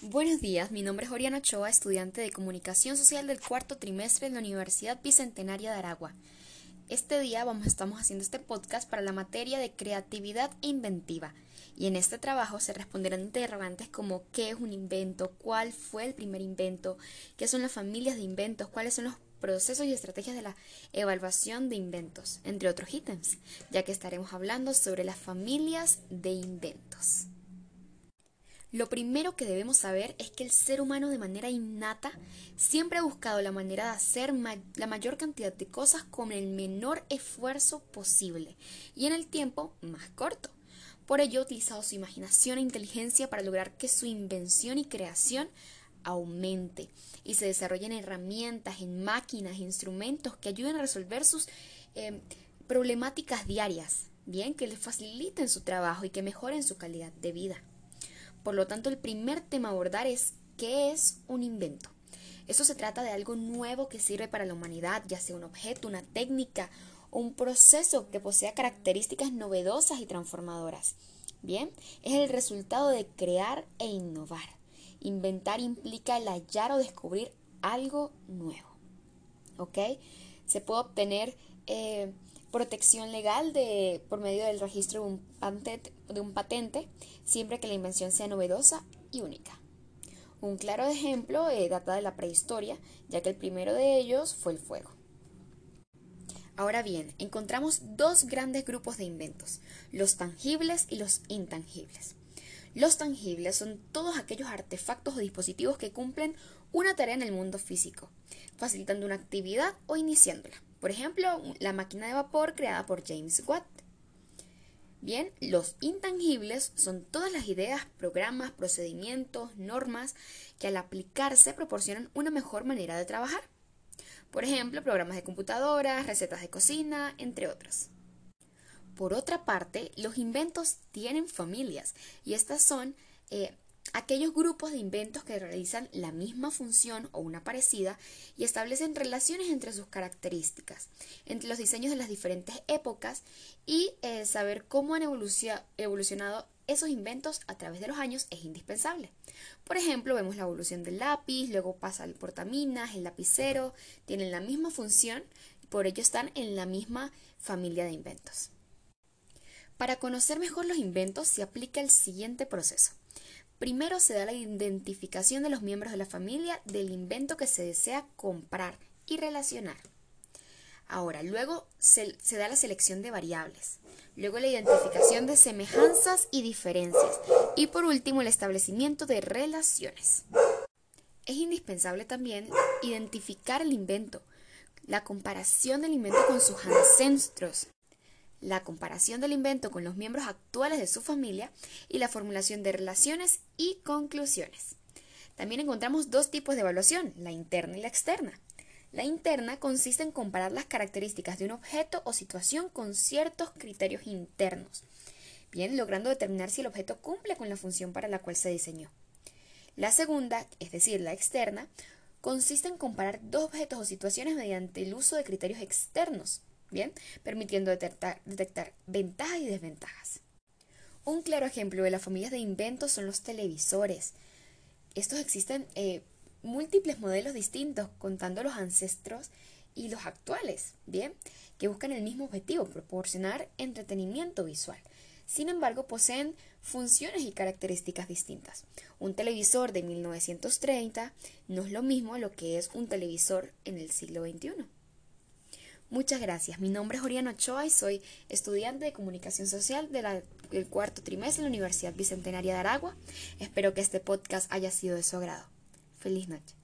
Buenos días, mi nombre es Oriana Ochoa, estudiante de Comunicación Social del cuarto trimestre de la Universidad Bicentenaria de Aragua. Este día vamos, estamos haciendo este podcast para la materia de creatividad inventiva. Y en este trabajo se responderán interrogantes como qué es un invento, cuál fue el primer invento, qué son las familias de inventos, cuáles son los procesos y estrategias de la evaluación de inventos, entre otros ítems, ya que estaremos hablando sobre las familias de inventos. Lo primero que debemos saber es que el ser humano de manera innata siempre ha buscado la manera de hacer la mayor cantidad de cosas con el menor esfuerzo posible y en el tiempo más corto. Por ello ha utilizado su imaginación e inteligencia para lograr que su invención y creación aumente y se desarrollen herramientas, en máquinas, instrumentos que ayuden a resolver sus eh, problemáticas diarias, bien, que les faciliten su trabajo y que mejoren su calidad de vida. Por lo tanto, el primer tema a abordar es ¿qué es un invento? Esto se trata de algo nuevo que sirve para la humanidad, ya sea un objeto, una técnica un proceso que posea características novedosas y transformadoras. Bien, es el resultado de crear e innovar. Inventar implica el hallar o descubrir algo nuevo. ¿Ok? Se puede obtener eh, protección legal de, por medio del registro de un, patente, de un patente siempre que la invención sea novedosa y única. Un claro ejemplo eh, data de la prehistoria, ya que el primero de ellos fue el fuego. Ahora bien, encontramos dos grandes grupos de inventos, los tangibles y los intangibles. Los tangibles son todos aquellos artefactos o dispositivos que cumplen una tarea en el mundo físico, facilitando una actividad o iniciándola. Por ejemplo, la máquina de vapor creada por James Watt. Bien, los intangibles son todas las ideas, programas, procedimientos, normas que al aplicarse proporcionan una mejor manera de trabajar. Por ejemplo, programas de computadoras, recetas de cocina, entre otros. Por otra parte, los inventos tienen familias y estas son eh, aquellos grupos de inventos que realizan la misma función o una parecida y establecen relaciones entre sus características, entre los diseños de las diferentes épocas y eh, saber cómo han evolucionado esos inventos a través de los años es indispensable. Por ejemplo, vemos la evolución del lápiz, luego pasa el portaminas, el lapicero, tienen la misma función por ello están en la misma familia de inventos. Para conocer mejor los inventos se aplica el siguiente proceso. Primero se da la identificación de los miembros de la familia del invento que se desea comprar y relacionar. Ahora, luego se, da la selección de variables, luego la identificación de semejanzas y diferencias y por último el establecimiento de relaciones. Es indispensable también identificar el invento, la comparación del invento con sus ancestros, la comparación del invento con los miembros actuales de su familia y la formulación de relaciones y conclusiones. También encontramos dos tipos de evaluación, la interna y la externa. La interna consiste en comparar las características de un objeto o situación con ciertos criterios internos, bien logrando determinar si el objeto cumple con la función para la cual se diseñó. La segunda, es decir, la externa, consiste en comparar dos objetos o situaciones mediante el uso de criterios externos, Bien, permitiendo detectar, ventajas y desventajas. Un claro ejemplo de las familias de inventos son los televisores. Estos existen eh, múltiples modelos distintos, contando los ancestros y los actuales, bien, que buscan el mismo objetivo, proporcionar entretenimiento visual. Sin embargo, poseen funciones y características distintas. Un televisor de 1930 no es lo mismo a lo que es un televisor en el siglo XXI. Muchas gracias. Mi nombre es Oriana Ochoa y soy estudiante de Comunicación Social del cuarto trimestre de la Universidad Bicentenaria de Aragua. Espero que este podcast haya sido de su agrado. Feliz noche.